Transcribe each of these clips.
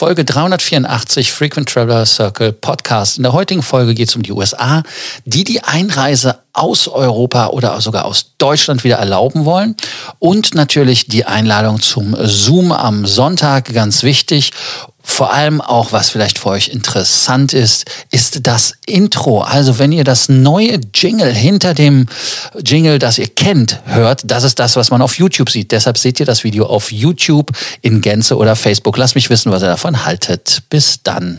Folge 384 Frequent Traveler Circle Podcast. In der heutigen Folge geht es um die USA, die die Einreise aus Europa oder sogar aus Deutschland wieder erlauben wollen. Und natürlich die Einladung zum Zoom am Sonntag, ganz wichtig. Vor allem auch, was vielleicht für euch interessant ist, ist das Intro. Also wenn ihr das neue Jingle hinter dem Jingle, das ihr kennt, hört, das ist das, was man auf YouTube sieht. Deshalb seht ihr das Video auf YouTube in Gänze oder Facebook. Lasst mich wissen, was ihr davon haltet. Bis dann.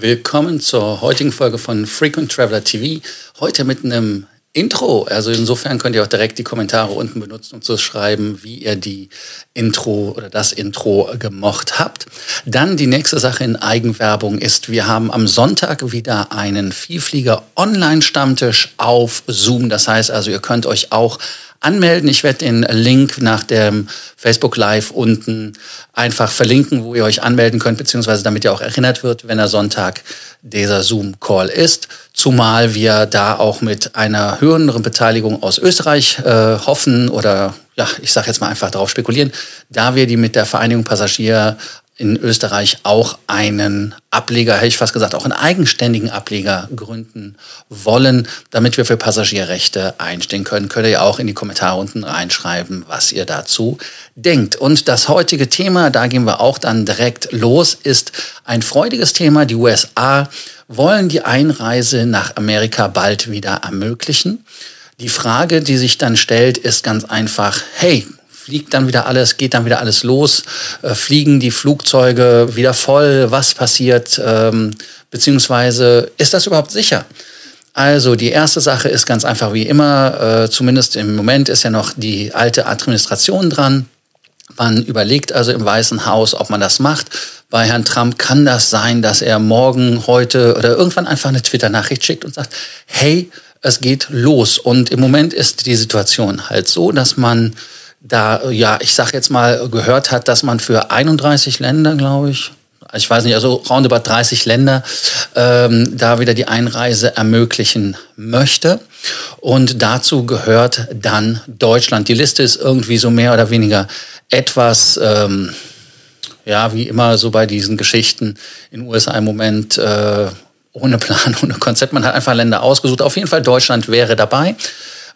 Willkommen zur heutigen Folge von Frequent Traveler TV. Heute mit einem Intro. Also insofern könnt ihr auch direkt die Kommentare unten benutzen, um zu schreiben, wie ihr die Intro oder das Intro gemocht habt. Dann die nächste Sache in Eigenwerbung ist, wir haben am Sonntag wieder einen Vielflieger Online-Stammtisch auf Zoom. Das heißt also, ihr könnt euch auch anmelden. Ich werde den Link nach dem Facebook Live unten einfach verlinken, wo ihr euch anmelden könnt, beziehungsweise damit ihr auch erinnert wird, wenn er Sonntag dieser Zoom-Call ist. Zumal wir da auch mit einer höheren Beteiligung aus Österreich äh, hoffen oder ja, ich sage jetzt mal einfach darauf spekulieren, da wir die mit der Vereinigung Passagier in Österreich auch einen Ableger, hätte ich fast gesagt, auch einen eigenständigen Ableger gründen wollen, damit wir für Passagierrechte einstehen können. Könnt ihr ja auch in die Kommentare unten reinschreiben, was ihr dazu denkt. Und das heutige Thema, da gehen wir auch dann direkt los, ist ein freudiges Thema. Die USA wollen die Einreise nach Amerika bald wieder ermöglichen. Die Frage, die sich dann stellt, ist ganz einfach, hey, fliegt dann wieder alles, geht dann wieder alles los, äh, fliegen die Flugzeuge wieder voll, was passiert, ähm, beziehungsweise ist das überhaupt sicher? Also die erste Sache ist ganz einfach wie immer, äh, zumindest im Moment ist ja noch die alte Administration dran. Man überlegt also im Weißen Haus, ob man das macht. Bei Herrn Trump kann das sein, dass er morgen, heute oder irgendwann einfach eine Twitter-Nachricht schickt und sagt, hey, es geht los. Und im Moment ist die Situation halt so, dass man da, ja, ich sag jetzt mal, gehört hat, dass man für 31 Länder, glaube ich, ich weiß nicht, also roundabout 30 Länder, ähm, da wieder die Einreise ermöglichen möchte. Und dazu gehört dann Deutschland. Die Liste ist irgendwie so mehr oder weniger etwas, ähm, ja, wie immer so bei diesen Geschichten in den USA im Moment äh, ohne Plan, ohne Konzept. Man hat einfach Länder ausgesucht. Auf jeden Fall Deutschland wäre dabei.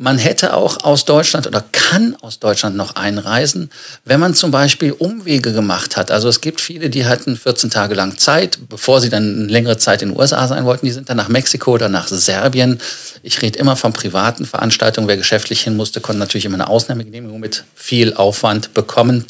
Man hätte auch aus Deutschland oder kann aus Deutschland noch einreisen, wenn man zum Beispiel Umwege gemacht hat. Also es gibt viele, die hatten 14 Tage lang Zeit, bevor sie dann eine längere Zeit in den USA sein wollten. Die sind dann nach Mexiko oder nach Serbien. Ich rede immer von privaten Veranstaltungen. Wer geschäftlich hin musste, konnte natürlich immer eine Ausnahmegenehmigung mit viel Aufwand bekommen.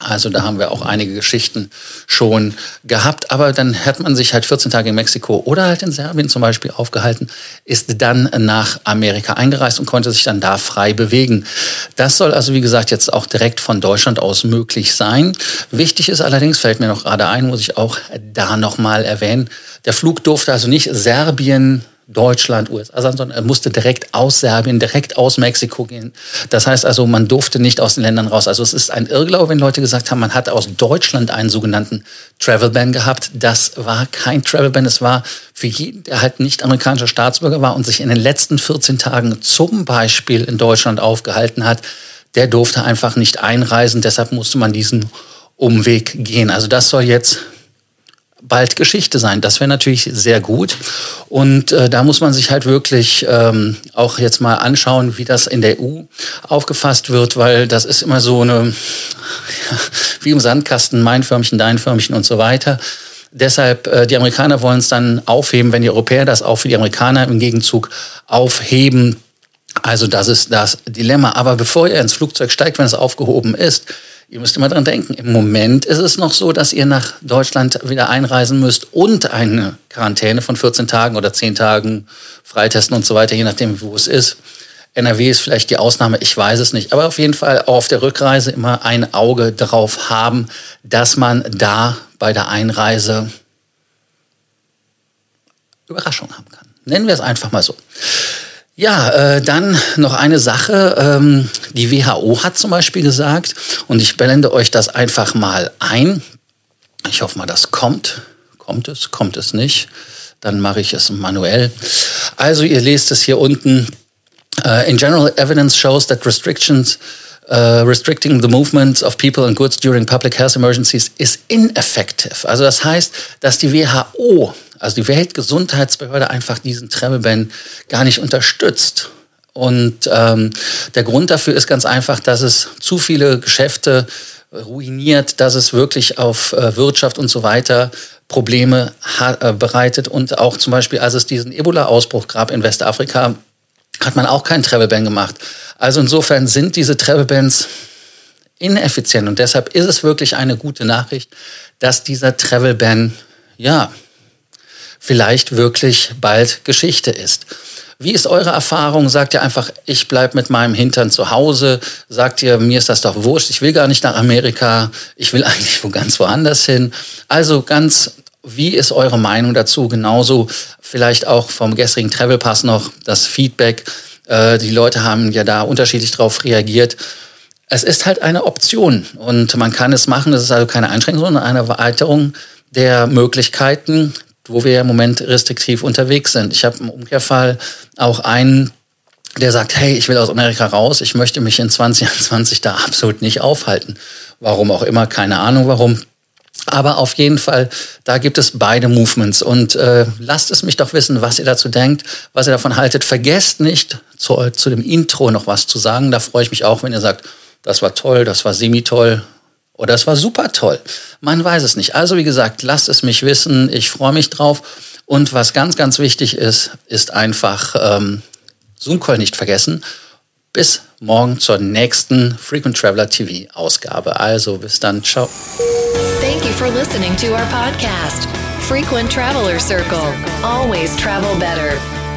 Also da haben wir auch einige Geschichten schon gehabt. Aber dann hat man sich halt 14 Tage in Mexiko oder halt in Serbien zum Beispiel aufgehalten, ist dann nach Amerika eingereist und konnte sich dann da frei bewegen. Das soll also, wie gesagt, jetzt auch direkt von Deutschland aus möglich sein. Wichtig ist allerdings, fällt mir noch gerade ein, muss ich auch da nochmal erwähnen, der Flug durfte also nicht Serbien, Deutschland, USA, sondern er musste direkt aus Serbien, direkt aus Mexiko gehen. Das heißt also, man durfte nicht aus den Ländern raus. Also es ist ein Irrglaube, wenn Leute gesagt haben, man hat aus Deutschland einen sogenannten Travel Ban gehabt. Das war kein Travel Ban. Es war für jeden, der halt nicht amerikanischer Staatsbürger war und sich in den letzten 14 Tagen zum Beispiel in Deutschland aufgehalten hat, der durfte einfach nicht einreisen. Deshalb musste man diesen Umweg gehen. Also das soll jetzt bald Geschichte sein. Das wäre natürlich sehr gut. Und äh, da muss man sich halt wirklich ähm, auch jetzt mal anschauen, wie das in der EU aufgefasst wird, weil das ist immer so eine, ja, wie im Sandkasten, mein Förmchen, dein Förmchen und so weiter. Deshalb, äh, die Amerikaner wollen es dann aufheben, wenn die Europäer das auch für die Amerikaner im Gegenzug aufheben. Also das ist das Dilemma. Aber bevor ihr ins Flugzeug steigt, wenn es aufgehoben ist, Ihr müsst immer dran denken, im Moment ist es noch so, dass ihr nach Deutschland wieder einreisen müsst und eine Quarantäne von 14 Tagen oder 10 Tagen freitesten und so weiter, je nachdem, wo es ist. NRW ist vielleicht die Ausnahme, ich weiß es nicht. Aber auf jeden Fall auf der Rückreise immer ein Auge darauf haben, dass man da bei der Einreise Überraschung haben kann. Nennen wir es einfach mal so. Ja, äh, dann noch eine Sache. Ähm, die WHO hat zum Beispiel gesagt, und ich blende euch das einfach mal ein. Ich hoffe mal, das kommt. Kommt es? Kommt es nicht? Dann mache ich es manuell. Also ihr lest es hier unten. Uh, in general, evidence shows that restrictions Uh, restricting the movement of people and goods during public health emergencies is ineffective. Also das heißt, dass die WHO also die Weltgesundheitsbehörde einfach diesen Travel Ban gar nicht unterstützt. Und ähm, der Grund dafür ist ganz einfach, dass es zu viele Geschäfte ruiniert, dass es wirklich auf äh, Wirtschaft und so weiter Probleme äh, bereitet. Und auch zum Beispiel, als es diesen Ebola-Ausbruch gab in Westafrika, hat man auch keinen Travel Ban gemacht. Also insofern sind diese Travel Bans ineffizient. Und deshalb ist es wirklich eine gute Nachricht, dass dieser Travel Ban, ja, vielleicht wirklich bald Geschichte ist. Wie ist eure Erfahrung? Sagt ihr einfach, ich bleibe mit meinem Hintern zu Hause? Sagt ihr, mir ist das doch wurscht, ich will gar nicht nach Amerika, ich will eigentlich wo ganz woanders hin? Also ganz, wie ist eure Meinung dazu? Genauso vielleicht auch vom gestrigen Travel Pass noch das Feedback. Äh, die Leute haben ja da unterschiedlich darauf reagiert. Es ist halt eine Option und man kann es machen. Es ist also keine Einschränkung, sondern eine Erweiterung der Möglichkeiten, wo wir im Moment restriktiv unterwegs sind. Ich habe im Umkehrfall auch einen, der sagt, hey, ich will aus Amerika raus, ich möchte mich in 2021 da absolut nicht aufhalten. Warum auch immer, keine Ahnung warum. Aber auf jeden Fall, da gibt es beide Movements. Und äh, lasst es mich doch wissen, was ihr dazu denkt, was ihr davon haltet. Vergesst nicht, zu, zu dem Intro noch was zu sagen. Da freue ich mich auch, wenn ihr sagt, das war toll, das war semi-toll, oder es war super toll. Man weiß es nicht. Also wie gesagt, lasst es mich wissen. Ich freue mich drauf. Und was ganz, ganz wichtig ist, ist einfach ähm, Zoom-Call nicht vergessen. Bis morgen zur nächsten Frequent Traveler TV Ausgabe. Also bis dann. Ciao. Thank you for listening to our podcast, Frequent Traveler Circle. Always travel better.